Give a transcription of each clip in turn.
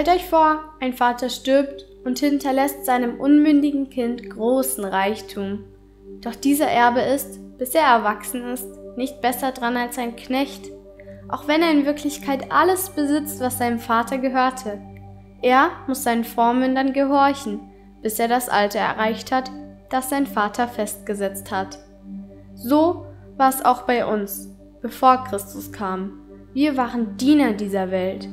Stellt euch vor, ein Vater stirbt und hinterlässt seinem unmündigen Kind großen Reichtum. Doch dieser Erbe ist, bis er erwachsen ist, nicht besser dran als ein Knecht, auch wenn er in Wirklichkeit alles besitzt, was seinem Vater gehörte. Er muss seinen Vormündern gehorchen, bis er das Alter erreicht hat, das sein Vater festgesetzt hat. So war es auch bei uns, bevor Christus kam. Wir waren Diener dieser Welt.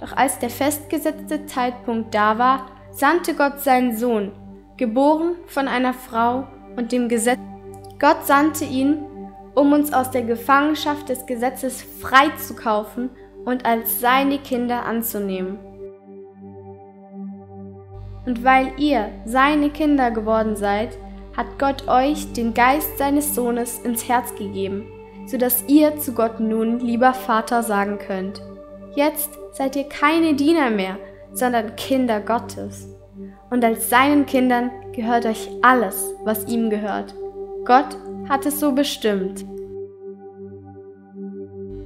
Doch als der festgesetzte Zeitpunkt da war, sandte Gott seinen Sohn, geboren von einer Frau und dem Gesetz. Gott sandte ihn, um uns aus der Gefangenschaft des Gesetzes freizukaufen und als seine Kinder anzunehmen. Und weil ihr seine Kinder geworden seid, hat Gott euch den Geist seines Sohnes ins Herz gegeben, so dass ihr zu Gott nun lieber Vater sagen könnt. Jetzt seid ihr keine Diener mehr, sondern Kinder Gottes. Und als seinen Kindern gehört euch alles, was ihm gehört. Gott hat es so bestimmt.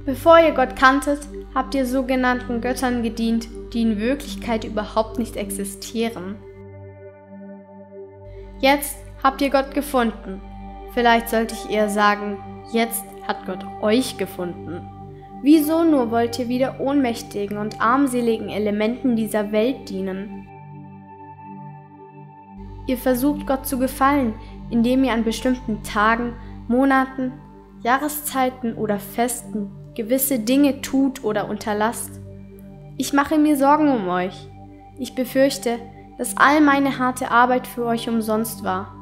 Bevor ihr Gott kanntet, habt ihr sogenannten Göttern gedient, die in Wirklichkeit überhaupt nicht existieren. Jetzt habt ihr Gott gefunden. Vielleicht sollte ich eher sagen, jetzt hat Gott euch gefunden. Wieso nur wollt ihr wieder ohnmächtigen und armseligen Elementen dieser Welt dienen? Ihr versucht Gott zu gefallen, indem ihr an bestimmten Tagen, Monaten, Jahreszeiten oder Festen gewisse Dinge tut oder unterlasst. Ich mache mir Sorgen um euch. Ich befürchte, dass all meine harte Arbeit für euch umsonst war.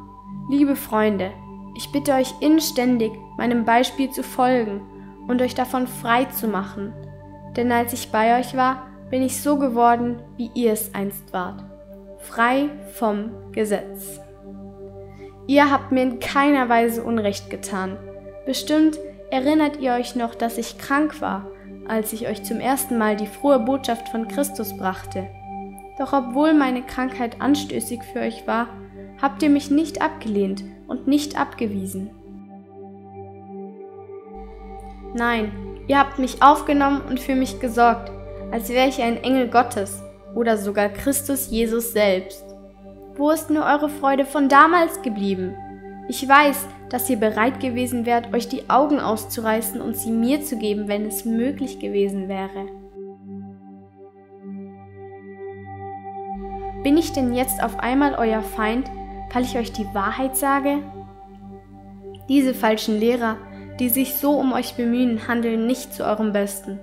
Liebe Freunde, ich bitte euch inständig, meinem Beispiel zu folgen und euch davon frei zu machen. Denn als ich bei euch war, bin ich so geworden, wie ihr es einst wart. Frei vom Gesetz. Ihr habt mir in keiner Weise Unrecht getan. Bestimmt erinnert ihr euch noch, dass ich krank war, als ich euch zum ersten Mal die frohe Botschaft von Christus brachte. Doch obwohl meine Krankheit anstößig für euch war, habt ihr mich nicht abgelehnt und nicht abgewiesen. Nein, ihr habt mich aufgenommen und für mich gesorgt, als wäre ich ein Engel Gottes oder sogar Christus Jesus selbst. Wo ist nur eure Freude von damals geblieben? Ich weiß, dass ihr bereit gewesen wärt, euch die Augen auszureißen und sie mir zu geben, wenn es möglich gewesen wäre. Bin ich denn jetzt auf einmal euer Feind, weil ich euch die Wahrheit sage? Diese falschen Lehrer die sich so um euch bemühen, handeln nicht zu eurem Besten.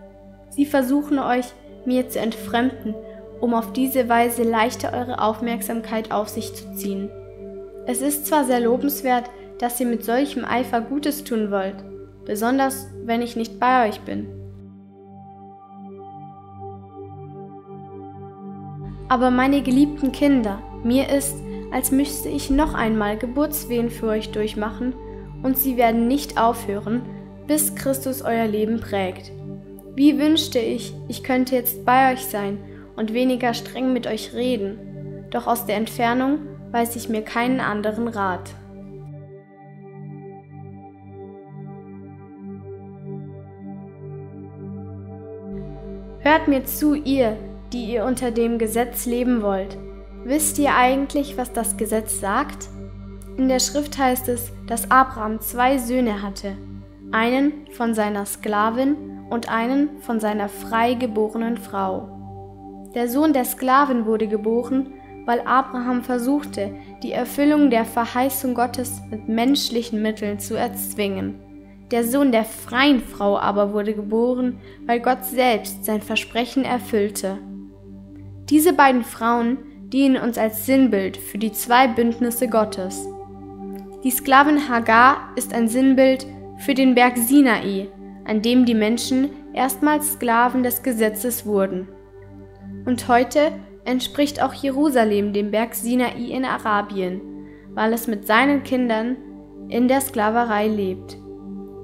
Sie versuchen euch, mir zu entfremden, um auf diese Weise leichter eure Aufmerksamkeit auf sich zu ziehen. Es ist zwar sehr lobenswert, dass ihr mit solchem Eifer Gutes tun wollt, besonders wenn ich nicht bei euch bin. Aber meine geliebten Kinder, mir ist, als müsste ich noch einmal Geburtswehen für euch durchmachen, und sie werden nicht aufhören, bis Christus euer Leben prägt. Wie wünschte ich, ich könnte jetzt bei euch sein und weniger streng mit euch reden, doch aus der Entfernung weiß ich mir keinen anderen Rat. Hört mir zu, ihr, die ihr unter dem Gesetz leben wollt. Wisst ihr eigentlich, was das Gesetz sagt? In der Schrift heißt es, dass Abraham zwei Söhne hatte, einen von seiner Sklavin und einen von seiner frei geborenen Frau. Der Sohn der Sklavin wurde geboren, weil Abraham versuchte, die Erfüllung der Verheißung Gottes mit menschlichen Mitteln zu erzwingen. Der Sohn der freien Frau aber wurde geboren, weil Gott selbst sein Versprechen erfüllte. Diese beiden Frauen dienen uns als Sinnbild für die zwei Bündnisse Gottes. Die Sklavin Hagar ist ein Sinnbild für den Berg Sinai, an dem die Menschen erstmals Sklaven des Gesetzes wurden. Und heute entspricht auch Jerusalem dem Berg Sinai in Arabien, weil es mit seinen Kindern in der Sklaverei lebt.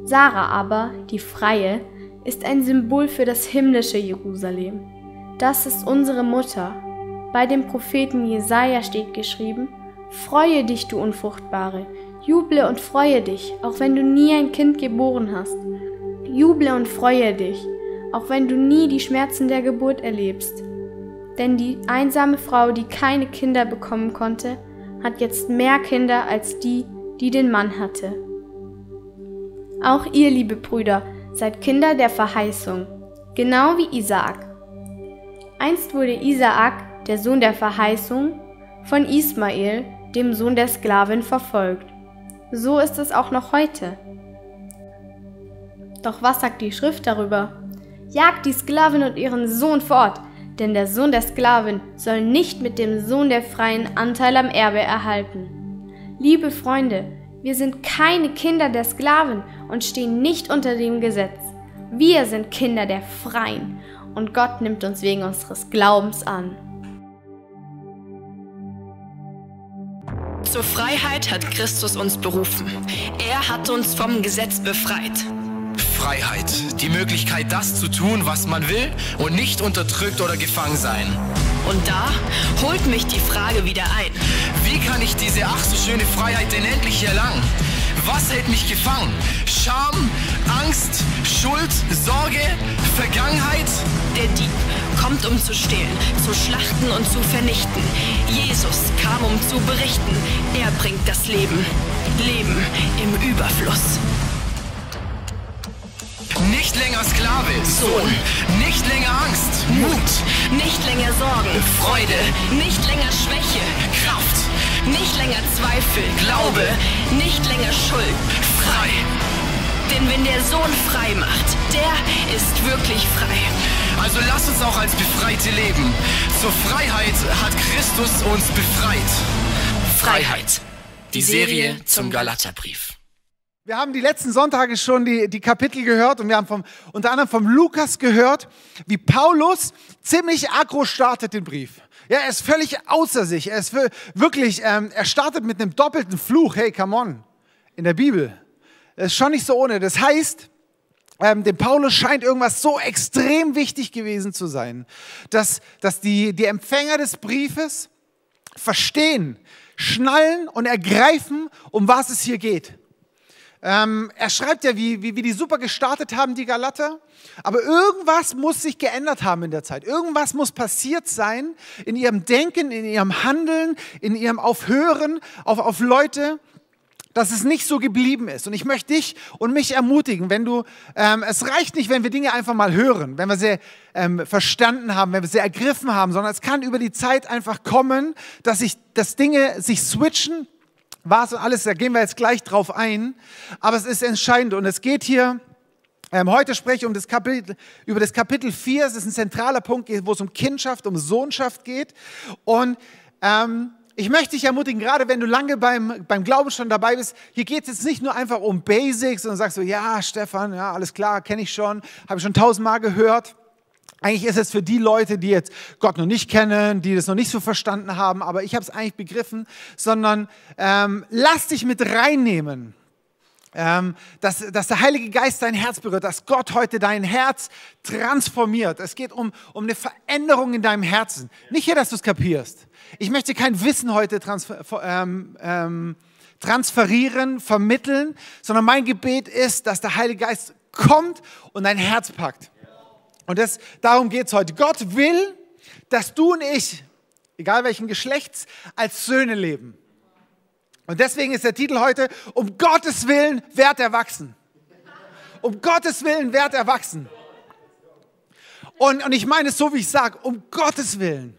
Sarah aber, die Freie, ist ein Symbol für das himmlische Jerusalem. Das ist unsere Mutter. Bei dem Propheten Jesaja steht geschrieben: Freue dich, du Unfruchtbare, Juble und freue dich, auch wenn du nie ein Kind geboren hast. Juble und freue dich, auch wenn du nie die Schmerzen der Geburt erlebst. Denn die einsame Frau, die keine Kinder bekommen konnte, hat jetzt mehr Kinder als die, die den Mann hatte. Auch ihr, liebe Brüder, seid Kinder der Verheißung, genau wie Isaak. Einst wurde Isaak, der Sohn der Verheißung, von Ismael, dem Sohn der Sklavin, verfolgt. So ist es auch noch heute. Doch was sagt die Schrift darüber? Jagt die Sklavin und ihren Sohn fort, denn der Sohn der Sklavin soll nicht mit dem Sohn der Freien Anteil am Erbe erhalten. Liebe Freunde, wir sind keine Kinder der Sklaven und stehen nicht unter dem Gesetz. Wir sind Kinder der Freien und Gott nimmt uns wegen unseres Glaubens an. Zur Freiheit hat Christus uns berufen. Er hat uns vom Gesetz befreit. Freiheit. Die Möglichkeit, das zu tun, was man will und nicht unterdrückt oder gefangen sein. Und da holt mich die Frage wieder ein. Wie kann ich diese ach so schöne Freiheit denn endlich erlangen? Was hält mich gefangen? Scham, Angst, Schuld, Sorge, Vergangenheit? Der Dieb kommt, um zu stehlen, zu schlachten und zu vernichten. Jesus kam, um zu berichten. Er bringt das Leben. Leben im Überfluss. Nicht länger Sklave, Sohn. Nicht länger Angst, Mut. Nicht länger Sorgen, Freude. nicht länger Schwäche, Kraft. nicht länger Zweifel, Glaube. nicht länger Schuld. Frei. Denn wenn der Sohn frei macht, der ist wirklich frei. Also lass uns auch als Befreite leben. Zur Freiheit hat Christus uns befreit. Freiheit. Die Serie zum Galaterbrief. Wir haben die letzten Sonntage schon die, die Kapitel gehört und wir haben vom, unter anderem vom Lukas gehört, wie Paulus ziemlich aggro startet den Brief. Ja, er ist völlig außer sich. Er ist wirklich, ähm, er startet mit einem doppelten Fluch. Hey, come on. In der Bibel. Das ist schon nicht so ohne. Das heißt, ähm, dem Paulus scheint irgendwas so extrem wichtig gewesen zu sein, dass, dass die, die Empfänger des Briefes verstehen, schnallen und ergreifen, um was es hier geht. Ähm, er schreibt ja, wie, wie, wie die super gestartet haben, die Galater. Aber irgendwas muss sich geändert haben in der Zeit. Irgendwas muss passiert sein in ihrem Denken, in ihrem Handeln, in ihrem Aufhören auf, auf Leute, dass es nicht so geblieben ist. Und ich möchte dich und mich ermutigen, wenn du, ähm, es reicht nicht, wenn wir Dinge einfach mal hören, wenn wir sie ähm, verstanden haben, wenn wir sie ergriffen haben, sondern es kann über die Zeit einfach kommen, dass, sich, dass Dinge sich switchen was und alles, da gehen wir jetzt gleich drauf ein. Aber es ist entscheidend und es geht hier, ähm, heute spreche ich um das Kapitel, über das Kapitel 4. Es ist ein zentraler Punkt, wo es um Kindschaft, um Sohnschaft geht. Und ähm, ich möchte dich ermutigen, gerade wenn du lange beim, beim Glauben schon dabei bist, hier geht es jetzt nicht nur einfach um Basics und sagst so, ja, Stefan, ja, alles klar, kenne ich schon, habe ich schon tausendmal gehört. Eigentlich ist es für die Leute, die jetzt Gott noch nicht kennen, die das noch nicht so verstanden haben, aber ich habe es eigentlich begriffen, sondern ähm, lass dich mit reinnehmen. Ähm, dass, dass der Heilige Geist dein Herz berührt, dass Gott heute dein Herz transformiert. Es geht um, um eine Veränderung in deinem Herzen. Nicht hier, dass du es kapierst. Ich möchte kein Wissen heute transfer, ähm, ähm, transferieren, vermitteln, sondern mein Gebet ist, dass der Heilige Geist kommt und dein Herz packt. Und das, darum geht es heute. Gott will, dass du und ich, egal welchen Geschlechts, als Söhne leben. Und deswegen ist der Titel heute, um Gottes Willen werd erwachsen. Um Gottes Willen werd erwachsen. Und, und ich meine es so, wie ich sage, um Gottes Willen.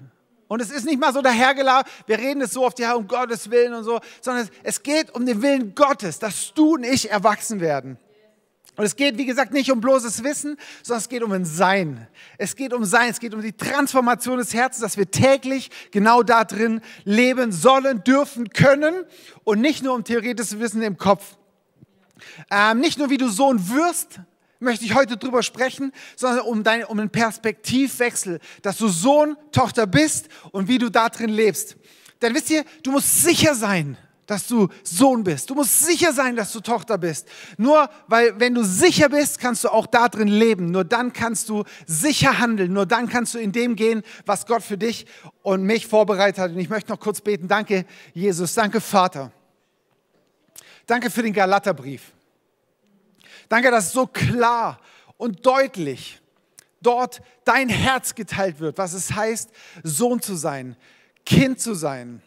Und es ist nicht mal so dahergelaufen, wir reden es so oft, ja, um Gottes Willen und so, sondern es geht um den Willen Gottes, dass du und ich erwachsen werden. Und es geht, wie gesagt, nicht um bloßes Wissen, sondern es geht um ein Sein. Es geht um Sein, es geht um die Transformation des Herzens, dass wir täglich genau da drin leben sollen, dürfen, können und nicht nur um theoretisches Wissen im Kopf. Ähm, nicht nur, wie du Sohn wirst, möchte ich heute drüber sprechen, sondern um, dein, um einen Perspektivwechsel, dass du Sohn, Tochter bist und wie du da drin lebst. Denn wisst ihr, du musst sicher sein, dass du Sohn bist. Du musst sicher sein, dass du Tochter bist. Nur weil, wenn du sicher bist, kannst du auch da drin leben. Nur dann kannst du sicher handeln. Nur dann kannst du in dem gehen, was Gott für dich und mich vorbereitet hat. Und ich möchte noch kurz beten. Danke, Jesus. Danke, Vater. Danke für den Galaterbrief. Danke, dass so klar und deutlich dort dein Herz geteilt wird, was es heißt, Sohn zu sein, Kind zu sein.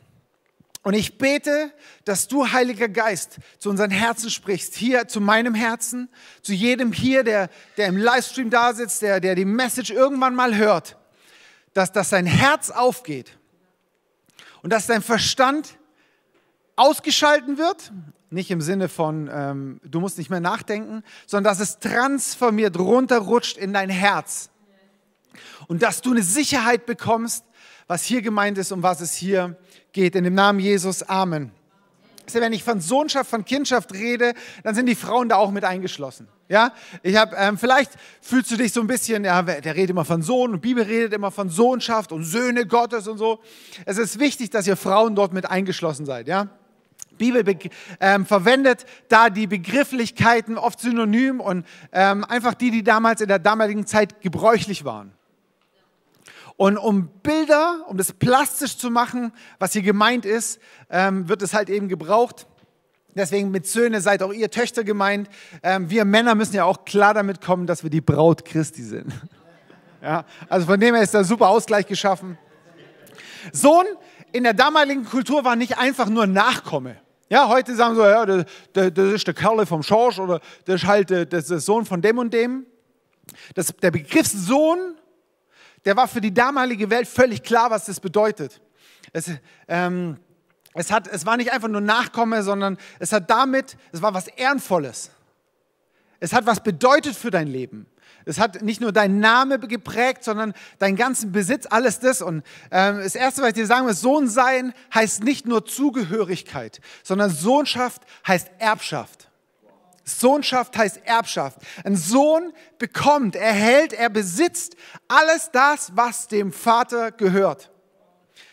Und ich bete, dass du, Heiliger Geist, zu unseren Herzen sprichst, hier zu meinem Herzen, zu jedem hier, der, der im Livestream da sitzt, der, der die Message irgendwann mal hört, dass, dass sein Herz aufgeht und dass dein Verstand ausgeschalten wird, nicht im Sinne von, ähm, du musst nicht mehr nachdenken, sondern dass es transformiert runterrutscht in dein Herz. Und dass du eine Sicherheit bekommst, was hier gemeint ist, um was es hier geht. In dem Namen Jesus, Amen. Wenn ich von Sohnschaft, von Kindschaft rede, dann sind die Frauen da auch mit eingeschlossen. Ja, ich habe ähm, vielleicht fühlst du dich so ein bisschen, ja, der redet immer von Sohn und Bibel redet immer von Sohnschaft und Söhne Gottes und so. Es ist wichtig, dass ihr Frauen dort mit eingeschlossen seid. Ja, Bibel ähm, verwendet da die Begrifflichkeiten oft synonym und ähm, einfach die, die damals in der damaligen Zeit gebräuchlich waren. Und um Bilder, um das plastisch zu machen, was hier gemeint ist, ähm, wird es halt eben gebraucht. Deswegen mit Söhne seid auch ihr Töchter gemeint. Ähm, wir Männer müssen ja auch klar damit kommen, dass wir die Braut Christi sind. Ja, also von dem her ist da super Ausgleich geschaffen. Sohn in der damaligen Kultur war nicht einfach nur Nachkomme. Ja, heute sagen so, ja, das, das ist der Kerl vom Schorsch oder das ist halt das ist der Sohn von dem und dem. Das, der Begriff Sohn, der war für die damalige Welt völlig klar, was das bedeutet. Es, ähm, es, hat, es war nicht einfach nur Nachkomme, sondern es hat damit, es war was Ehrenvolles. Es hat was bedeutet für dein Leben. Es hat nicht nur deinen Name geprägt, sondern deinen ganzen Besitz, alles das. Und ähm, das Erste, was ich dir sagen will, Sohn sein heißt nicht nur Zugehörigkeit, sondern Sohnschaft heißt Erbschaft. Sohnschaft heißt Erbschaft. Ein Sohn bekommt, erhält, er besitzt alles das, was dem Vater gehört.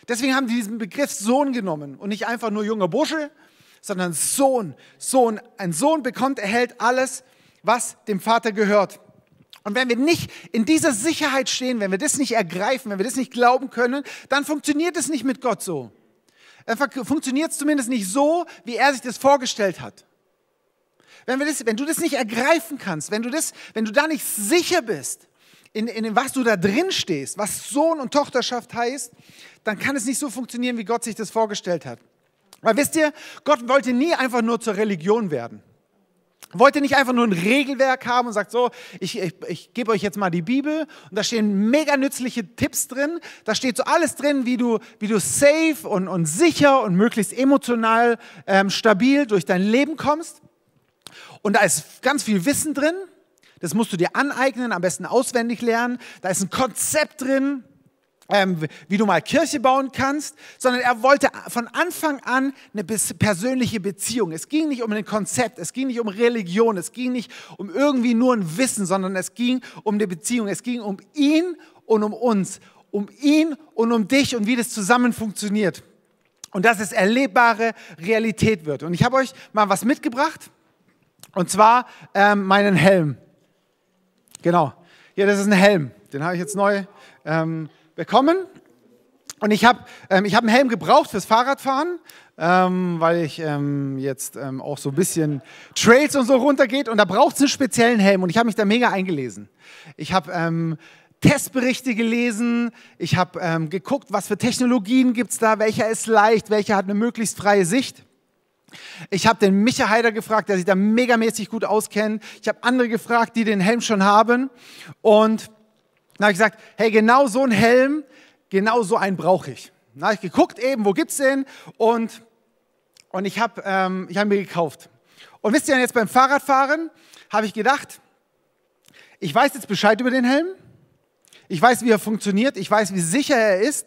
Deswegen haben die diesen Begriff Sohn genommen und nicht einfach nur junger Bursche, sondern Sohn. Sohn. Ein Sohn bekommt, erhält alles, was dem Vater gehört. Und wenn wir nicht in dieser Sicherheit stehen, wenn wir das nicht ergreifen, wenn wir das nicht glauben können, dann funktioniert es nicht mit Gott so. Dann funktioniert es zumindest nicht so, wie er sich das vorgestellt hat. Wenn, wir das, wenn du das nicht ergreifen kannst, wenn du, das, wenn du da nicht sicher bist, in, in was du da drin stehst, was Sohn und Tochterschaft heißt, dann kann es nicht so funktionieren, wie Gott sich das vorgestellt hat. Weil wisst ihr, Gott wollte nie einfach nur zur Religion werden wollte nicht einfach nur ein Regelwerk haben und sagt so, ich, ich, ich gebe euch jetzt mal die Bibel und da stehen mega nützliche Tipps drin. Da steht so alles drin, wie du, wie du safe und, und sicher und möglichst emotional ähm, stabil durch dein Leben kommst. Und da ist ganz viel Wissen drin. Das musst du dir aneignen, am besten auswendig lernen. Da ist ein Konzept drin ähm, wie du mal Kirche bauen kannst, sondern er wollte von Anfang an eine persönliche Beziehung. Es ging nicht um ein Konzept, es ging nicht um Religion, es ging nicht um irgendwie nur ein Wissen, sondern es ging um eine Beziehung. Es ging um ihn und um uns, um ihn und um dich und wie das zusammen funktioniert. Und dass es erlebbare Realität wird. Und ich habe euch mal was mitgebracht, und zwar ähm, meinen Helm. Genau, hier, das ist ein Helm, den habe ich jetzt neu. Ähm, bekommen. Und ich habe ähm, hab einen Helm gebraucht fürs Fahrradfahren, ähm, weil ich ähm, jetzt ähm, auch so ein bisschen Trails und so runtergeht. Und da braucht es einen speziellen Helm. Und ich habe mich da mega eingelesen. Ich habe ähm, Testberichte gelesen. Ich habe ähm, geguckt, was für Technologien gibt es da, welcher ist leicht, welcher hat eine möglichst freie Sicht. Ich habe den Micha Heider gefragt, der sich da megamäßig gut auskennt. Ich habe andere gefragt, die den Helm schon haben. Und dann habe ich gesagt, hey, genau so ein Helm, genau so einen brauche ich. Dann habe ich geguckt eben, wo gibt es den? Und, und ich habe ähm, hab mir gekauft. Und wisst ihr, jetzt beim Fahrradfahren habe ich gedacht, ich weiß jetzt Bescheid über den Helm. Ich weiß, wie er funktioniert. Ich weiß, wie sicher er ist.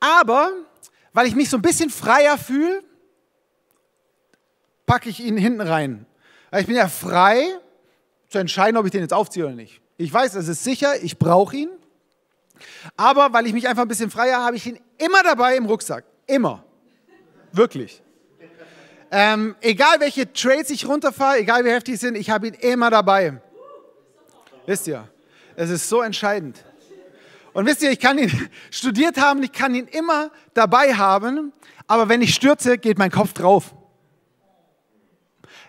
Aber weil ich mich so ein bisschen freier fühle, packe ich ihn hinten rein. Ich bin ja frei zu entscheiden, ob ich den jetzt aufziehe oder nicht. Ich weiß, es ist sicher, ich brauche ihn. Aber weil ich mich einfach ein bisschen freier habe, ich ihn immer dabei im Rucksack. Immer. Wirklich. Ähm, egal welche Trades ich runterfahre, egal wie heftig sie sind, ich habe ihn immer dabei. Wisst ihr, es ist so entscheidend. Und wisst ihr, ich kann ihn studiert haben, ich kann ihn immer dabei haben, aber wenn ich stürze, geht mein Kopf drauf.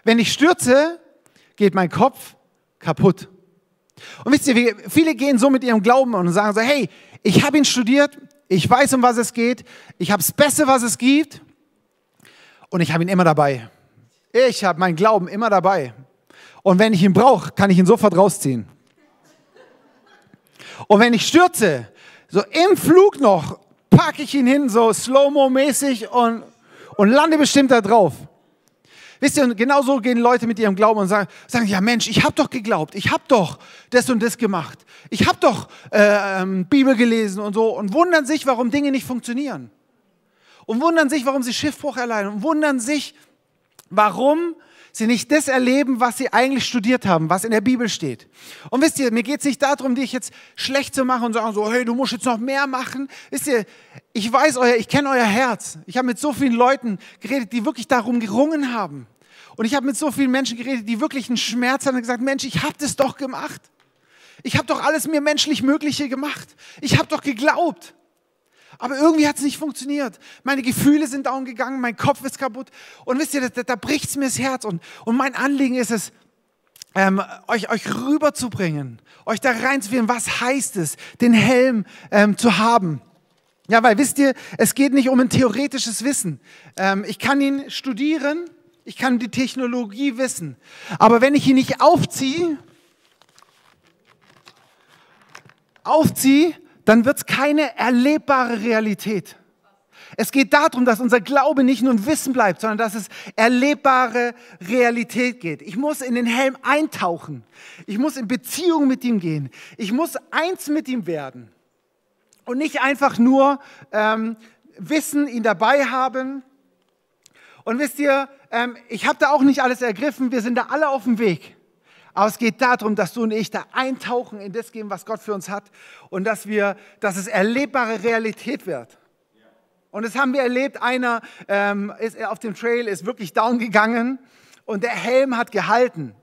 Wenn ich stürze, geht mein Kopf kaputt. Und wisst ihr, viele gehen so mit ihrem Glauben und sagen so, hey, ich habe ihn studiert, ich weiß, um was es geht, ich habe das Beste, was es gibt und ich habe ihn immer dabei. Ich habe meinen Glauben immer dabei. Und wenn ich ihn brauche, kann ich ihn sofort rausziehen. Und wenn ich stürze, so im Flug noch, packe ich ihn hin, so Slow-Mo-mäßig und, und lande bestimmt da drauf. Wisst ihr, und genau so gehen Leute mit ihrem Glauben und sagen, sagen ja Mensch, ich habe doch geglaubt, ich habe doch das und das gemacht, ich habe doch äh, ähm, Bibel gelesen und so und wundern sich, warum Dinge nicht funktionieren. Und wundern sich, warum sie Schiffbruch erleiden und wundern sich, warum sie nicht das erleben, was sie eigentlich studiert haben, was in der Bibel steht. Und wisst ihr, mir geht es nicht darum, dich jetzt schlecht zu machen und sagen so, hey, du musst jetzt noch mehr machen. Wisst ihr, ich weiß euer, ich kenne euer Herz. Ich habe mit so vielen Leuten geredet, die wirklich darum gerungen haben. Und ich habe mit so vielen Menschen geredet, die wirklich einen Schmerz haben und gesagt, Mensch, ich habe das doch gemacht. Ich habe doch alles mir menschlich Mögliche gemacht. Ich habe doch geglaubt. Aber irgendwie hat es nicht funktioniert. Meine Gefühle sind down gegangen, mein Kopf ist kaputt. Und wisst ihr, da, da bricht es mir das Herz. Und, und mein Anliegen ist es, ähm, euch, euch rüberzubringen, euch da reinzuführen, was heißt es, den Helm ähm, zu haben. Ja, weil wisst ihr, es geht nicht um ein theoretisches Wissen. Ähm, ich kann ihn studieren, ich kann die Technologie wissen. Aber wenn ich ihn nicht aufziehe, aufziehe, dann wird es keine erlebbare Realität. Es geht darum, dass unser Glaube nicht nur ein Wissen bleibt, sondern dass es erlebbare Realität geht. Ich muss in den Helm eintauchen. Ich muss in Beziehung mit ihm gehen. Ich muss eins mit ihm werden. Und nicht einfach nur ähm, wissen, ihn dabei haben. Und wisst ihr, ähm, ich habe da auch nicht alles ergriffen. Wir sind da alle auf dem Weg. Aber es geht darum, dass du und ich da eintauchen in das geben, was Gott für uns hat und dass wir, dass es erlebbare Realität wird. Und das haben wir erlebt. Einer ähm, ist auf dem Trail, ist wirklich down gegangen und der Helm hat gehalten.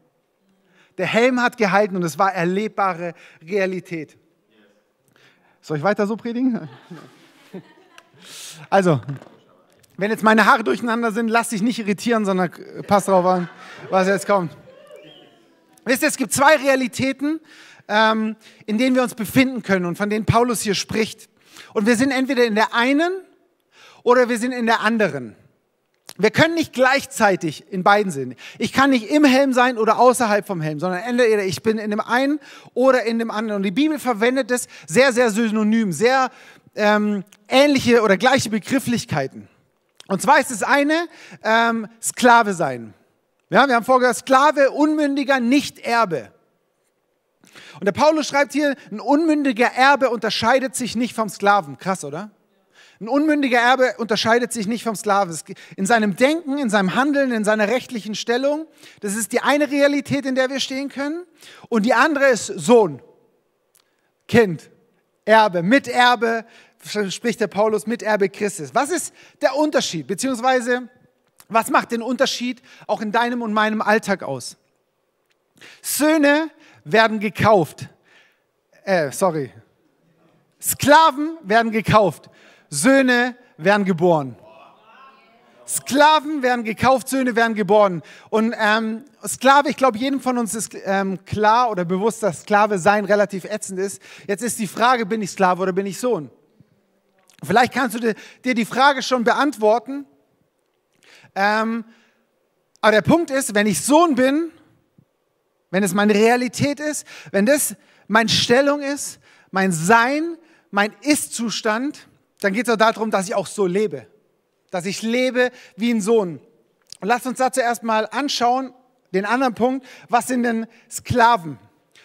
Der Helm hat gehalten und es war erlebbare Realität. Soll ich weiter so predigen? Also, wenn jetzt meine Haare durcheinander sind, lass dich nicht irritieren, sondern pass drauf an, was jetzt kommt. Wisst ihr, es gibt zwei Realitäten, ähm, in denen wir uns befinden können und von denen Paulus hier spricht. Und wir sind entweder in der einen oder wir sind in der anderen. Wir können nicht gleichzeitig in beiden sein. Ich kann nicht im Helm sein oder außerhalb vom Helm, sondern entweder ich bin in dem einen oder in dem anderen. Und die Bibel verwendet es sehr, sehr synonym, sehr ähm, ähnliche oder gleiche Begrifflichkeiten. Und zwar ist das eine ähm, Sklave sein. Ja, wir haben vorher Sklave, Unmündiger, nicht Erbe. Und der Paulus schreibt hier, ein unmündiger Erbe unterscheidet sich nicht vom Sklaven. Krass, oder? Ein unmündiger Erbe unterscheidet sich nicht vom Sklaven. In seinem Denken, in seinem Handeln, in seiner rechtlichen Stellung. Das ist die eine Realität, in der wir stehen können. Und die andere ist Sohn, Kind, Erbe, Miterbe, spricht der Paulus, Miterbe Christus. Was ist der Unterschied? Beziehungsweise, was macht den Unterschied auch in deinem und meinem Alltag aus? Söhne werden gekauft. Äh, sorry. Sklaven werden gekauft. Söhne werden geboren. Sklaven werden gekauft, Söhne werden geboren. Und ähm, Sklave, ich glaube, jedem von uns ist ähm, klar oder bewusst, dass Sklave sein relativ ätzend ist. Jetzt ist die Frage, bin ich Sklave oder bin ich Sohn? Vielleicht kannst du dir, dir die Frage schon beantworten. Ähm, aber der Punkt ist, wenn ich Sohn bin, wenn es meine Realität ist, wenn das meine Stellung ist, mein Sein, mein Ist-Zustand, dann geht es auch darum, dass ich auch so lebe. Dass ich lebe wie ein Sohn. Und lasst uns dazu erstmal anschauen, den anderen Punkt, was sind denn Sklaven?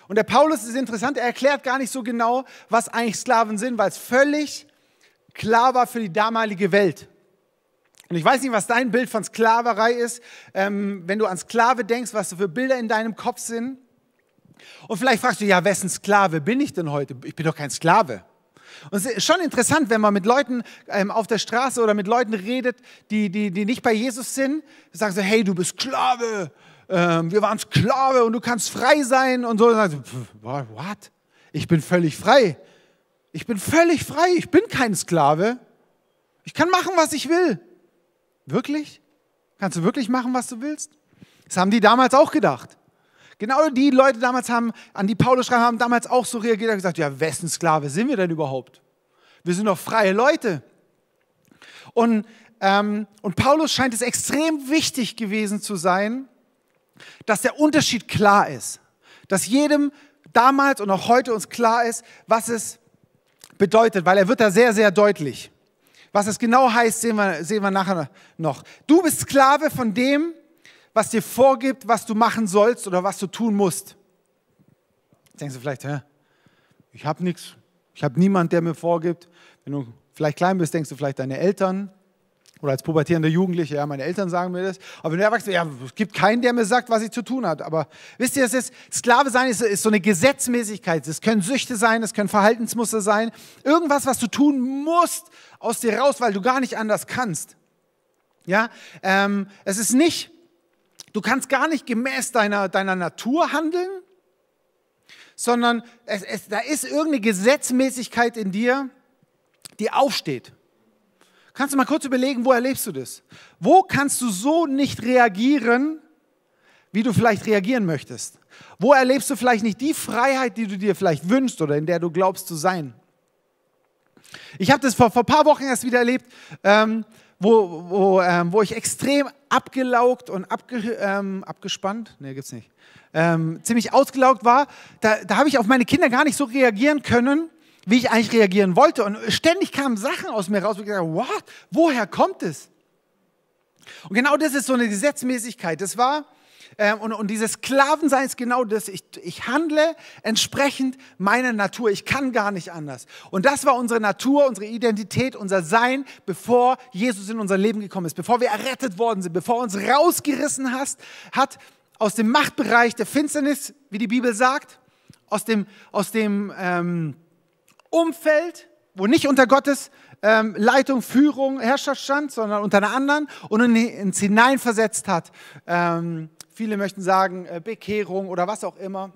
Und der Paulus ist interessant, er erklärt gar nicht so genau, was eigentlich Sklaven sind, weil es völlig klar war für die damalige Welt. Und ich weiß nicht, was dein Bild von Sklaverei ist, ähm, wenn du an Sklave denkst, was für Bilder in deinem Kopf sind. Und vielleicht fragst du, ja, wessen Sklave bin ich denn heute? Ich bin doch kein Sklave. Und es ist schon interessant, wenn man mit Leuten ähm, auf der Straße oder mit Leuten redet, die, die, die nicht bei Jesus sind, sagen so, hey, du bist Sklave, ähm, wir waren Sklave und du kannst frei sein und so. Und sagst du, what? Ich bin völlig frei. Ich bin völlig frei, ich bin kein Sklave. Ich kann machen, was ich will. Wirklich? Kannst du wirklich machen, was du willst? Das haben die damals auch gedacht. Genau die Leute damals haben, an die Paulus schreiben, haben damals auch so reagiert und gesagt, ja, wessen Sklave sind wir denn überhaupt? Wir sind doch freie Leute. Und, ähm, und Paulus scheint es extrem wichtig gewesen zu sein, dass der Unterschied klar ist. Dass jedem damals und auch heute uns klar ist, was es bedeutet, weil er wird da sehr, sehr deutlich. Was es genau heißt, sehen wir, sehen wir nachher noch. Du bist Sklave von dem, was dir vorgibt, was du machen sollst oder was du tun musst. Denkst du vielleicht, hä? ich habe nichts, ich habe niemanden, der mir vorgibt. Wenn du vielleicht klein bist, denkst du vielleicht deine Eltern oder als pubertierender Jugendliche, ja, meine Eltern sagen mir das. Aber wenn du erwachsen ja, es gibt keinen, der mir sagt, was ich zu tun habe. Aber wisst ihr, es ist, Sklave sein ist, ist so eine Gesetzmäßigkeit. Es können Süchte sein, es können Verhaltensmuster sein. Irgendwas, was du tun musst aus dir raus, weil du gar nicht anders kannst. Ja, ähm, es ist nicht Du kannst gar nicht gemäß deiner, deiner Natur handeln, sondern es, es, da ist irgendeine Gesetzmäßigkeit in dir, die aufsteht. Kannst du mal kurz überlegen, wo erlebst du das? Wo kannst du so nicht reagieren, wie du vielleicht reagieren möchtest? Wo erlebst du vielleicht nicht die Freiheit, die du dir vielleicht wünschst oder in der du glaubst zu sein? Ich habe das vor, vor ein paar Wochen erst wieder erlebt. Ähm, wo, wo, ähm, wo ich extrem abgelaugt und abge, ähm, abgespannt, nee, gibt's nicht, ähm, ziemlich ausgelaugt war, da, da habe ich auf meine Kinder gar nicht so reagieren können, wie ich eigentlich reagieren wollte. Und ständig kamen Sachen aus mir raus, wo ich gesagt habe, what? Woher kommt es? Und genau das ist so eine Gesetzmäßigkeit. Das war, ähm, und, und dieses Sklavensein ist genau das. Ich, ich handle entsprechend meiner Natur. Ich kann gar nicht anders. Und das war unsere Natur, unsere Identität, unser Sein, bevor Jesus in unser Leben gekommen ist, bevor wir errettet worden sind, bevor er uns rausgerissen hast, hat aus dem Machtbereich der Finsternis, wie die Bibel sagt, aus dem, aus dem ähm, Umfeld, wo nicht unter Gottes ähm, Leitung, Führung, Herrschaft stand, sondern unter einer anderen und uns hineinversetzt hat ähm, Viele möchten sagen äh, Bekehrung oder was auch immer.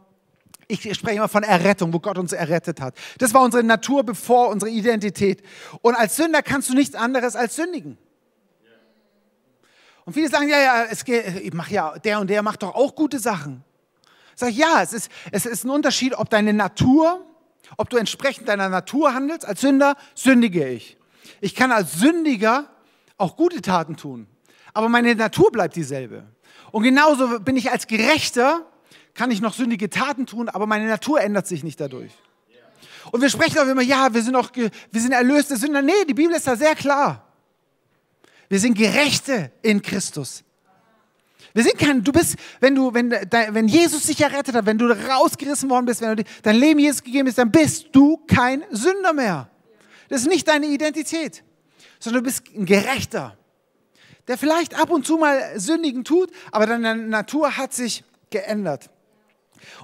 Ich spreche immer von Errettung, wo Gott uns errettet hat. Das war unsere Natur bevor unsere Identität. Und als Sünder kannst du nichts anderes als sündigen. Und viele sagen, ja, ja, es geht, ich mach ja, der und der macht doch auch gute Sachen. Sag ich, ja, es ist, es ist ein Unterschied, ob deine Natur, ob du entsprechend deiner Natur handelst. Als Sünder sündige ich. Ich kann als Sündiger auch gute Taten tun. Aber meine Natur bleibt dieselbe. Und genauso bin ich als Gerechter, kann ich noch sündige Taten tun, aber meine Natur ändert sich nicht dadurch. Und wir sprechen auch immer, ja, wir sind auch, wir sind erlöste Sünder. Nee, die Bibel ist da sehr klar. Wir sind Gerechte in Christus. Wir sind kein, du bist, wenn du, wenn, wenn Jesus dich errettet hat, wenn du rausgerissen worden bist, wenn du dein Leben Jesus gegeben ist, dann bist du kein Sünder mehr. Das ist nicht deine Identität, sondern du bist ein Gerechter der vielleicht ab und zu mal Sündigen tut, aber deine Natur hat sich geändert.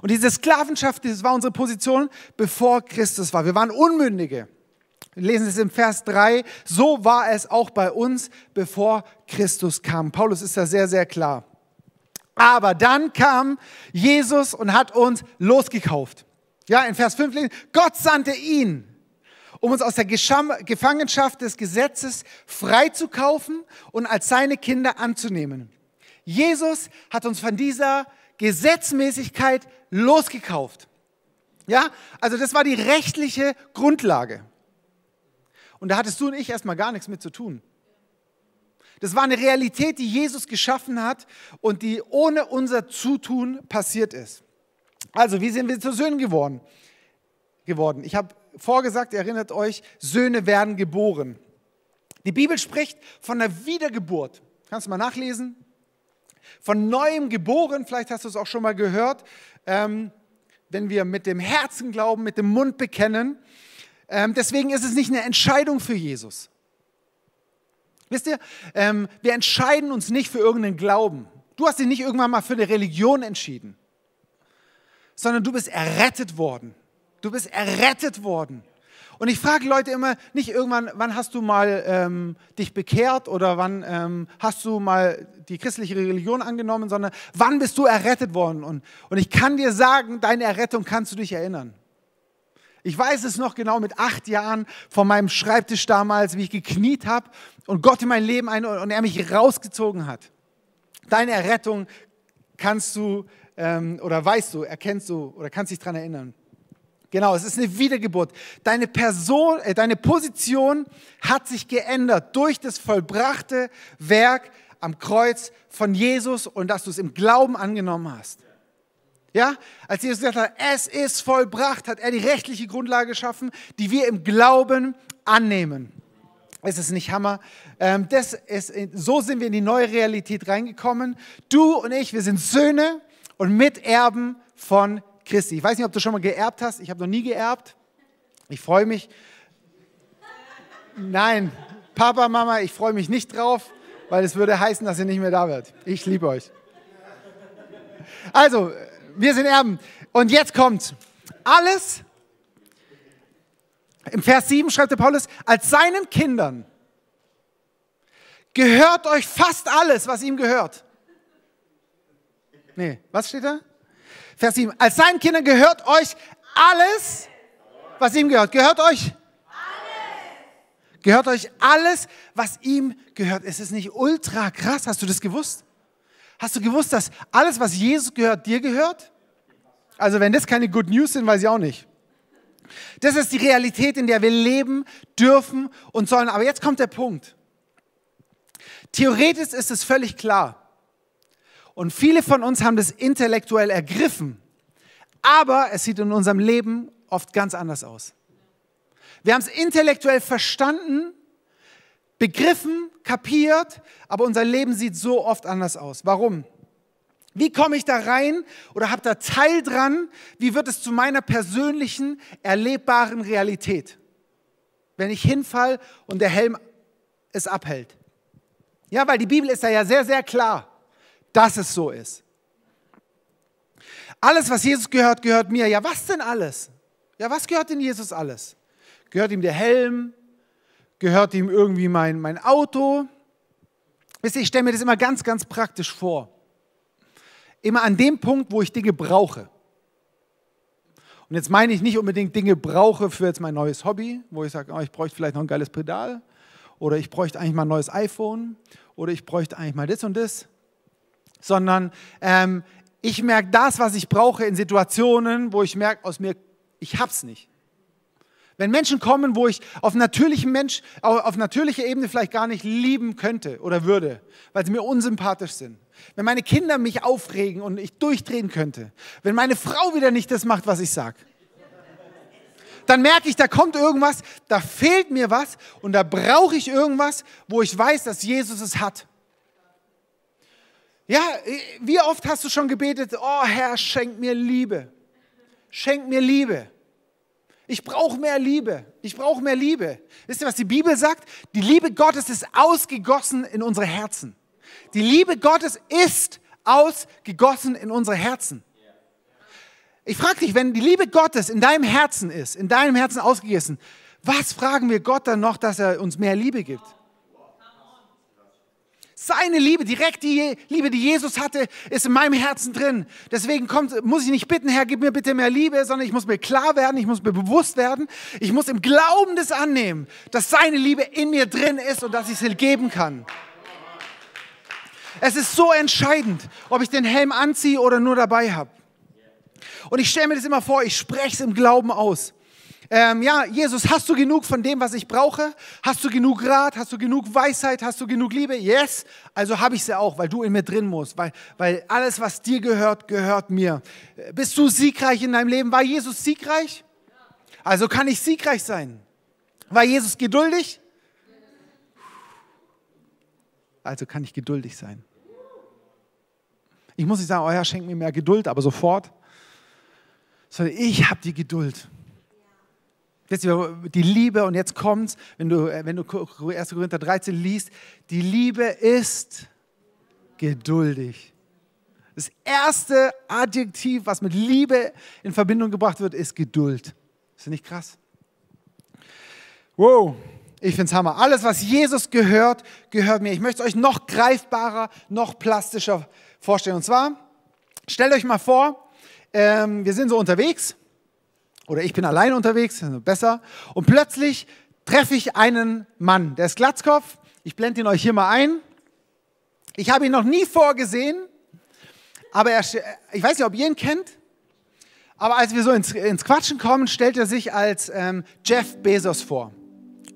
Und diese Sklavenschaft, das war unsere Position, bevor Christus war. Wir waren Unmündige. Wir lesen es im Vers 3. So war es auch bei uns, bevor Christus kam. Paulus ist da sehr, sehr klar. Aber dann kam Jesus und hat uns losgekauft. Ja, in Vers 5 lesen, Gott sandte ihn, um uns aus der Gefangenschaft des Gesetzes freizukaufen und als seine Kinder anzunehmen. Jesus hat uns von dieser Gesetzmäßigkeit losgekauft. Ja, also das war die rechtliche Grundlage. Und da hattest du und ich erstmal gar nichts mit zu tun. Das war eine Realität, die Jesus geschaffen hat und die ohne unser Zutun passiert ist. Also, wie sind wir zu Söhnen geworden? geworden? Ich habe vorgesagt, ihr erinnert euch, Söhne werden geboren. Die Bibel spricht von der Wiedergeburt. Kannst du mal nachlesen? Von neuem geboren, vielleicht hast du es auch schon mal gehört, ähm, wenn wir mit dem Herzen glauben, mit dem Mund bekennen. Ähm, deswegen ist es nicht eine Entscheidung für Jesus. Wisst ihr, ähm, wir entscheiden uns nicht für irgendeinen Glauben. Du hast dich nicht irgendwann mal für eine Religion entschieden, sondern du bist errettet worden. Du bist errettet worden. Und ich frage Leute immer nicht irgendwann, wann hast du mal ähm, dich bekehrt oder wann ähm, hast du mal die christliche Religion angenommen, sondern wann bist du errettet worden? Und, und ich kann dir sagen, deine Errettung kannst du dich erinnern. Ich weiß es noch genau mit acht Jahren von meinem Schreibtisch damals, wie ich gekniet habe und Gott in mein Leben ein und er mich rausgezogen hat. Deine Errettung kannst du ähm, oder weißt du, erkennst du oder kannst dich daran erinnern. Genau, es ist eine Wiedergeburt. Deine Person, äh, deine Position hat sich geändert durch das vollbrachte Werk am Kreuz von Jesus und dass du es im Glauben angenommen hast. Ja, als Jesus gesagt hat, es ist vollbracht, hat er die rechtliche Grundlage geschaffen, die wir im Glauben annehmen. Es ist nicht Hammer. Ähm, das ist, so sind wir in die neue Realität reingekommen. Du und ich, wir sind Söhne und Miterben von Christi. Ich weiß nicht, ob du schon mal geerbt hast. Ich habe noch nie geerbt. Ich freue mich. Nein, Papa, Mama, ich freue mich nicht drauf, weil es würde heißen, dass ihr nicht mehr da wird. Ich liebe euch. Also, wir sind Erben. Und jetzt kommt alles. Im Vers 7 schreibt der Paulus, als seinen Kindern gehört euch fast alles, was ihm gehört. Nee, was steht da? Vers 7. Als seinen Kindern gehört euch alles, was ihm gehört. Gehört euch? Alles. Gehört euch alles, was ihm gehört. Es ist nicht ultra krass. Hast du das gewusst? Hast du gewusst, dass alles, was Jesus gehört, dir gehört? Also wenn das keine Good News sind, weiß ich auch nicht. Das ist die Realität, in der wir leben dürfen und sollen. Aber jetzt kommt der Punkt. Theoretisch ist es völlig klar. Und viele von uns haben das intellektuell ergriffen, aber es sieht in unserem Leben oft ganz anders aus. Wir haben es intellektuell verstanden, begriffen, kapiert, aber unser Leben sieht so oft anders aus. Warum? Wie komme ich da rein oder habe da Teil dran? Wie wird es zu meiner persönlichen, erlebbaren Realität, wenn ich hinfall und der Helm es abhält? Ja, weil die Bibel ist da ja sehr, sehr klar dass es so ist. Alles, was Jesus gehört, gehört mir. Ja, was denn alles? Ja, was gehört denn Jesus alles? Gehört ihm der Helm? Gehört ihm irgendwie mein, mein Auto? Ich stelle mir das immer ganz, ganz praktisch vor. Immer an dem Punkt, wo ich Dinge brauche. Und jetzt meine ich nicht unbedingt Dinge brauche für jetzt mein neues Hobby, wo ich sage, oh, ich bräuchte vielleicht noch ein geiles Pedal oder ich bräuchte eigentlich mal ein neues iPhone oder ich bräuchte eigentlich mal das und das sondern ähm, ich merke das, was ich brauche in Situationen, wo ich merke aus mir, ich hab's nicht. Wenn Menschen kommen, wo ich auf natürlichem Mensch, auf natürlicher Ebene vielleicht gar nicht lieben könnte oder würde, weil sie mir unsympathisch sind. Wenn meine Kinder mich aufregen und ich durchdrehen könnte. Wenn meine Frau wieder nicht das macht, was ich sage. Dann merke ich, da kommt irgendwas, da fehlt mir was und da brauche ich irgendwas, wo ich weiß, dass Jesus es hat. Ja, wie oft hast du schon gebetet, oh Herr, schenk mir Liebe. Schenk mir Liebe. Ich brauche mehr Liebe. Ich brauche mehr Liebe. Wisst ihr, was die Bibel sagt? Die Liebe Gottes ist ausgegossen in unsere Herzen. Die Liebe Gottes ist ausgegossen in unsere Herzen. Ich frage dich, wenn die Liebe Gottes in deinem Herzen ist, in deinem Herzen ausgegossen, was fragen wir Gott dann noch, dass er uns mehr Liebe gibt? Seine Liebe, direkt die Liebe, die Jesus hatte, ist in meinem Herzen drin. Deswegen kommt, muss ich nicht bitten, Herr, gib mir bitte mehr Liebe, sondern ich muss mir klar werden, ich muss mir bewusst werden, ich muss im Glauben das annehmen, dass seine Liebe in mir drin ist und dass ich sie geben kann. Es ist so entscheidend, ob ich den Helm anziehe oder nur dabei habe. Und ich stelle mir das immer vor, ich spreche es im Glauben aus ähm, ja, Jesus, hast du genug von dem, was ich brauche? Hast du genug Rat? Hast du genug Weisheit? Hast du genug Liebe? Yes, also habe ich sie auch, weil du in mir drin musst, weil, weil alles, was dir gehört, gehört mir. Bist du siegreich in deinem Leben? War Jesus siegreich? Also kann ich siegreich sein. War Jesus geduldig? Also kann ich geduldig sein. Ich muss nicht sagen, oh Herr, schenk mir mehr Geduld, aber sofort. Sondern ich habe die Geduld. Die Liebe, und jetzt kommt's, wenn du, äh, wenn du 1. Korinther 13 liest, die Liebe ist geduldig. Das erste Adjektiv, was mit Liebe in Verbindung gebracht wird, ist Geduld. Ist das nicht krass? Wow, ich finde es Hammer. Alles, was Jesus gehört, gehört mir. Ich möchte es euch noch greifbarer, noch plastischer vorstellen. Und zwar, stellt euch mal vor, ähm, wir sind so unterwegs oder ich bin allein unterwegs, besser, und plötzlich treffe ich einen Mann, der ist Glatzkopf, ich blende ihn euch hier mal ein. Ich habe ihn noch nie vorgesehen, Aber er, ich weiß nicht, ob ihr ihn kennt, aber als wir so ins, ins Quatschen kommen, stellt er sich als ähm, Jeff Bezos vor.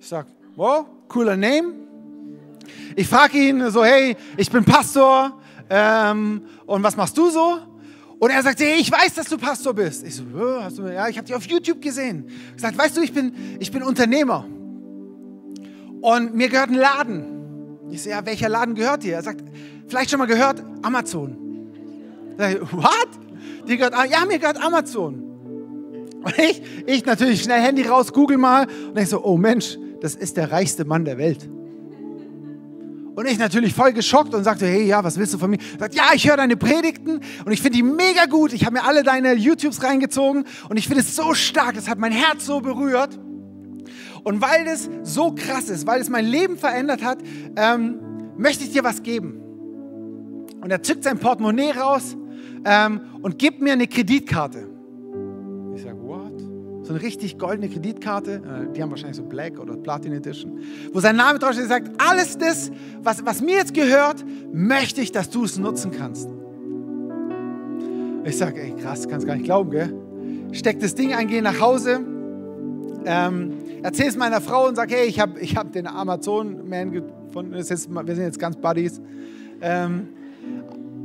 Ich sage, wow, cooler Name. Ich frage ihn so, hey, ich bin Pastor ähm, und was machst du so? Und er sagt, hey, ich weiß, dass du Pastor bist. Ich so, hast du, ja, ich habe dich auf YouTube gesehen. Ich sage, weißt du, ich bin, ich bin Unternehmer. Und mir gehört ein Laden. Ich so, ja, welcher Laden gehört dir? Er sagt, vielleicht schon mal gehört, Amazon. Ich, what? Die gehört, ja, mir gehört Amazon. Und ich, ich natürlich schnell Handy raus, google mal. Und ich so, oh Mensch, das ist der reichste Mann der Welt. Und ich natürlich voll geschockt und sagte, hey, ja, was willst du von mir? Sagt, ja, ich höre deine Predigten und ich finde die mega gut. Ich habe mir alle deine YouTubes reingezogen und ich finde es so stark. Das hat mein Herz so berührt. Und weil das so krass ist, weil es mein Leben verändert hat, ähm, möchte ich dir was geben. Und er zückt sein Portemonnaie raus ähm, und gibt mir eine Kreditkarte. So eine richtig goldene Kreditkarte. Äh, die haben wahrscheinlich so Black oder Platin Edition. Wo sein Name draufsteht und sagt, alles das, was, was mir jetzt gehört, möchte ich, dass du es nutzen kannst. Ich sage, ey, krass, kannst gar nicht glauben, gell? Steck das Ding ein, geh nach Hause. Ähm, erzähl es meiner Frau und sag, hey, ich habe ich hab den Amazon-Man gefunden. wir sind jetzt ganz Buddies. Ähm,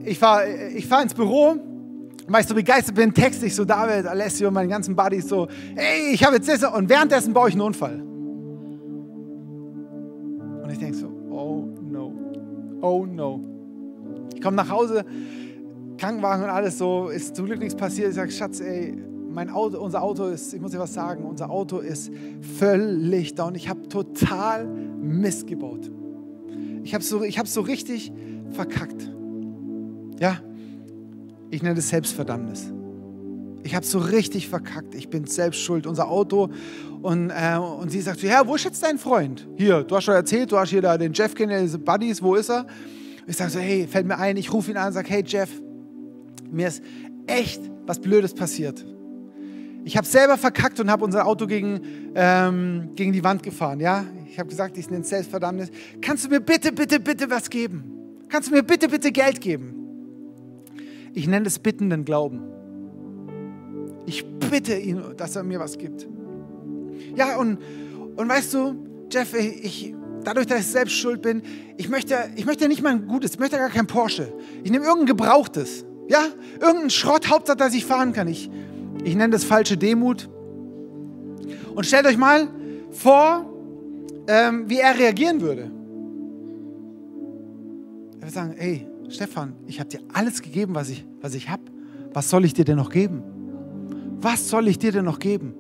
ich fahre ich fahr ins Büro, weil ich so begeistert bin, texte ich so David, Alessio, meinen ganzen Buddies so, hey, ich habe jetzt das und währenddessen baue ich einen Unfall. Und ich denke so, oh no, oh no. Ich komme nach Hause, Krankenwagen und alles so, ist zum Glück nichts passiert. Ich sage, Schatz, ey, mein Auto, unser Auto ist, ich muss dir was sagen, unser Auto ist völlig down. Ich habe total Mist gebaut. Ich habe so, es so richtig verkackt. Ja, ich nenne es Selbstverdammnis. Ich habe so richtig verkackt. Ich bin selbst schuld. Unser Auto. Und, äh, und sie sagt so, ja, wo ist jetzt dein Freund? Hier, du hast schon erzählt, du hast hier da den Jeff kennengelernt, Buddies, wo ist er? Ich sage so, hey, fällt mir ein, ich rufe ihn an und sage, hey Jeff, mir ist echt was Blödes passiert. Ich habe selber verkackt und habe unser Auto gegen, ähm, gegen die Wand gefahren. Ja, ich habe gesagt, ich nenne es Selbstverdammnis. Kannst du mir bitte, bitte, bitte was geben? Kannst du mir bitte, bitte Geld geben? Ich nenne es bittenden Glauben. Ich bitte ihn, dass er mir was gibt. Ja, und, und weißt du, Jeff, ich, dadurch, dass ich selbst schuld bin, ich möchte, ich möchte nicht mal ein gutes, ich möchte gar kein Porsche. Ich nehme irgendein gebrauchtes. Ja, irgendein Schrott, Hauptsache, dass ich fahren kann. Ich, ich nenne das falsche Demut. Und stellt euch mal vor, ähm, wie er reagieren würde. Er würde sagen, ey, Stefan, ich habe dir alles gegeben, was ich, was ich habe. Was soll ich dir denn noch geben? Was soll ich dir denn noch geben?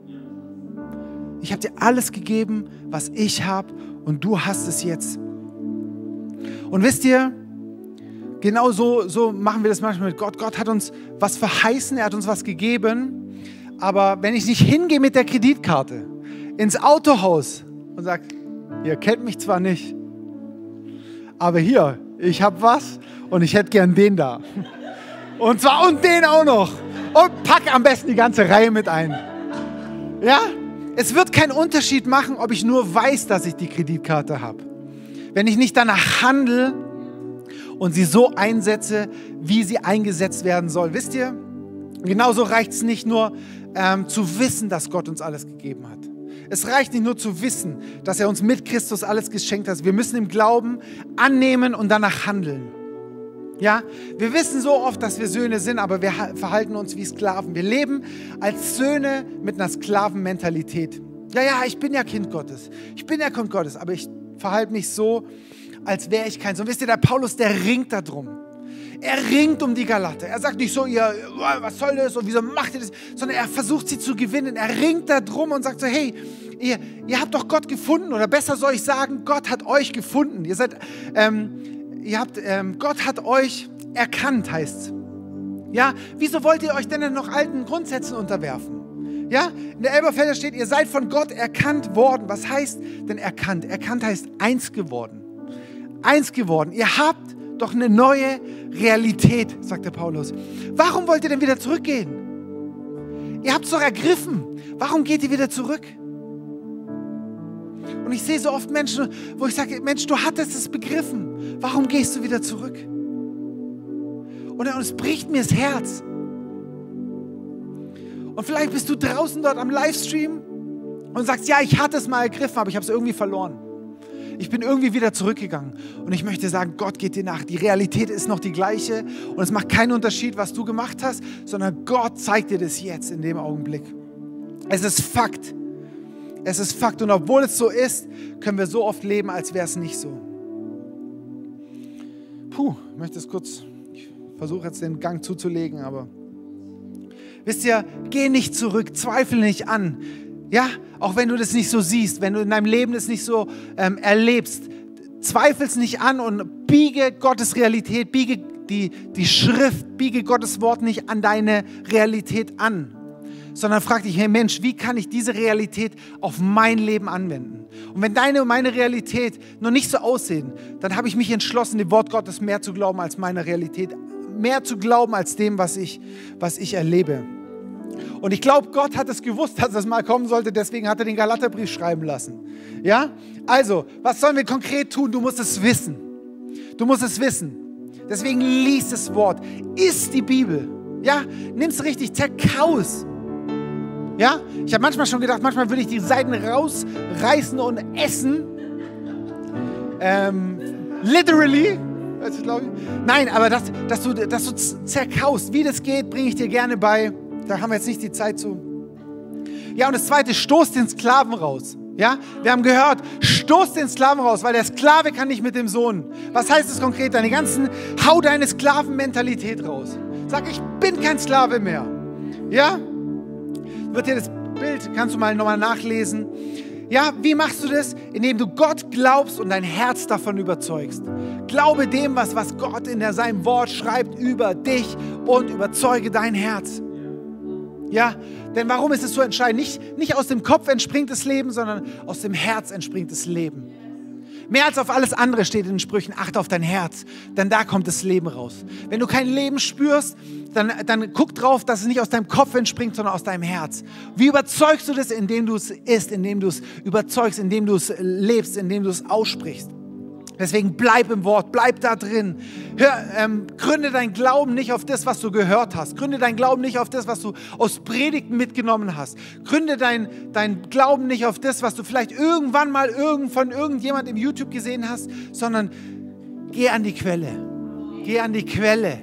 Ich habe dir alles gegeben, was ich habe und du hast es jetzt. Und wisst ihr, genau so, so machen wir das manchmal mit Gott. Gott hat uns was verheißen, er hat uns was gegeben. Aber wenn ich nicht hingehe mit der Kreditkarte ins Autohaus und sage, ihr kennt mich zwar nicht, aber hier, ich habe was und ich hätte gern den da. Und zwar und den auch noch. Und pack am besten die ganze Reihe mit ein. Ja? Es wird keinen Unterschied machen, ob ich nur weiß, dass ich die Kreditkarte habe. Wenn ich nicht danach handle und sie so einsetze, wie sie eingesetzt werden soll. Wisst ihr? Genauso reicht es nicht nur ähm, zu wissen, dass Gott uns alles gegeben hat. Es reicht nicht nur zu wissen, dass er uns mit Christus alles geschenkt hat. Wir müssen im Glauben annehmen und danach handeln. Ja, wir wissen so oft, dass wir Söhne sind, aber wir verhalten uns wie Sklaven. Wir leben als Söhne mit einer Sklavenmentalität. Ja, ja, ich bin ja Kind Gottes. Ich bin ja Kind Gottes, aber ich verhalte mich so, als wäre ich kein Sohn. Wisst ihr, der Paulus, der ringt darum. Er ringt um die Galate. Er sagt nicht so, ihr, was soll das und wieso macht ihr das, sondern er versucht sie zu gewinnen. Er ringt darum und sagt so, hey, ihr, ihr habt doch Gott gefunden oder besser soll ich sagen, Gott hat euch gefunden. Ihr seid, ähm, ihr habt, ähm, Gott hat euch erkannt, heißt es. Ja, wieso wollt ihr euch denn noch alten Grundsätzen unterwerfen? Ja, in der Elberfelder steht, ihr seid von Gott erkannt worden. Was heißt denn erkannt? Erkannt heißt eins geworden. Eins geworden. Ihr habt doch eine neue Realität, sagt der Paulus. Warum wollt ihr denn wieder zurückgehen? Ihr habt es doch ergriffen. Warum geht ihr wieder zurück? Und ich sehe so oft Menschen, wo ich sage, Mensch, du hattest es begriffen. Warum gehst du wieder zurück? Und es bricht mir das Herz. Und vielleicht bist du draußen dort am Livestream und sagst, ja, ich hatte es mal ergriffen, aber ich habe es irgendwie verloren. Ich bin irgendwie wieder zurückgegangen. Und ich möchte sagen, Gott geht dir nach. Die Realität ist noch die gleiche. Und es macht keinen Unterschied, was du gemacht hast, sondern Gott zeigt dir das jetzt in dem Augenblick. Es ist Fakt. Es ist Fakt. Und obwohl es so ist, können wir so oft leben, als wäre es nicht so. Puh, ich möchte es kurz, ich versuche jetzt den Gang zuzulegen, aber wisst ihr, geh nicht zurück, zweifle nicht an. Ja, auch wenn du das nicht so siehst, wenn du in deinem Leben das nicht so ähm, erlebst, zweifel es nicht an und biege Gottes Realität, biege die, die Schrift, biege Gottes Wort nicht an deine Realität an sondern frag dich, hey Mensch, wie kann ich diese Realität auf mein Leben anwenden? Und wenn deine und meine Realität noch nicht so aussehen, dann habe ich mich entschlossen, dem Wort Gottes mehr zu glauben als meiner Realität, mehr zu glauben als dem, was ich, was ich erlebe. Und ich glaube, Gott hat es gewusst, dass das mal kommen sollte, deswegen hat er den Galaterbrief schreiben lassen. Ja? Also, was sollen wir konkret tun? Du musst es wissen. Du musst es wissen. Deswegen lies das Wort. Iss die Bibel. Ja? Nimm es richtig, zerkaus. Ja? Ich habe manchmal schon gedacht, manchmal würde ich die Seiten rausreißen und essen. Ähm, literally. Nein, aber dass, dass, du, dass du zerkaust, wie das geht, bringe ich dir gerne bei. Da haben wir jetzt nicht die Zeit zu. Ja, und das zweite, stoß den Sklaven raus. Ja, wir haben gehört, stoß den Sklaven raus, weil der Sklave kann nicht mit dem Sohn. Was heißt das konkret? Deine ganzen, hau deine Sklavenmentalität raus. Sag, ich bin kein Sklave mehr. Ja? Wird dir das Bild, kannst du mal nochmal nachlesen. Ja, wie machst du das? Indem du Gott glaubst und dein Herz davon überzeugst. Glaube dem, was, was Gott in seinem Wort schreibt über dich und überzeuge dein Herz. Ja, denn warum ist es so entscheidend? Nicht, nicht aus dem Kopf entspringt das Leben, sondern aus dem Herz entspringt das Leben. Mehr als auf alles andere steht in den Sprüchen, achte auf dein Herz, denn da kommt das Leben raus. Wenn du kein Leben spürst, dann, dann guck drauf, dass es nicht aus deinem Kopf entspringt, sondern aus deinem Herz. Wie überzeugst du das, indem du es isst, indem du es überzeugst, indem du es lebst, indem du es aussprichst? Deswegen bleib im Wort, bleib da drin. Hör, ähm, gründe dein Glauben nicht auf das, was du gehört hast. Gründe dein Glauben nicht auf das, was du aus Predigten mitgenommen hast. Gründe dein, dein Glauben nicht auf das, was du vielleicht irgendwann mal irgend, von irgendjemand im YouTube gesehen hast, sondern geh an die Quelle. Geh an die Quelle.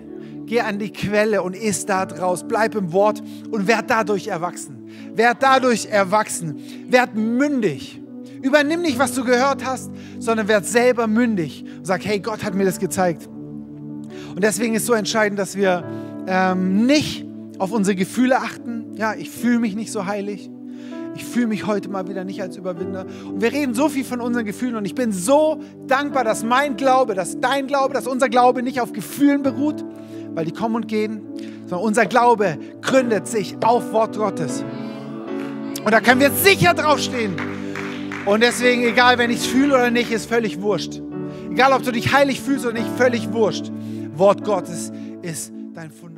Geh an die Quelle und iss da draus. Bleib im Wort und werd dadurch erwachsen. Werd dadurch erwachsen. Werd mündig. Übernimm nicht, was du gehört hast, sondern werd selber mündig und sag, hey, Gott hat mir das gezeigt. Und deswegen ist so entscheidend, dass wir ähm, nicht auf unsere Gefühle achten. Ja, ich fühle mich nicht so heilig. Ich fühle mich heute mal wieder nicht als Überwinder. Und wir reden so viel von unseren Gefühlen und ich bin so dankbar, dass mein Glaube, dass dein Glaube, dass unser Glaube nicht auf Gefühlen beruht, weil die kommen und gehen, sondern unser Glaube gründet sich auf Wort Gottes. Und da können wir sicher draufstehen. Und deswegen, egal, wenn ich es fühle oder nicht, ist völlig wurscht. Egal, ob du dich heilig fühlst oder nicht, völlig wurscht. Wort Gottes ist dein Fundament.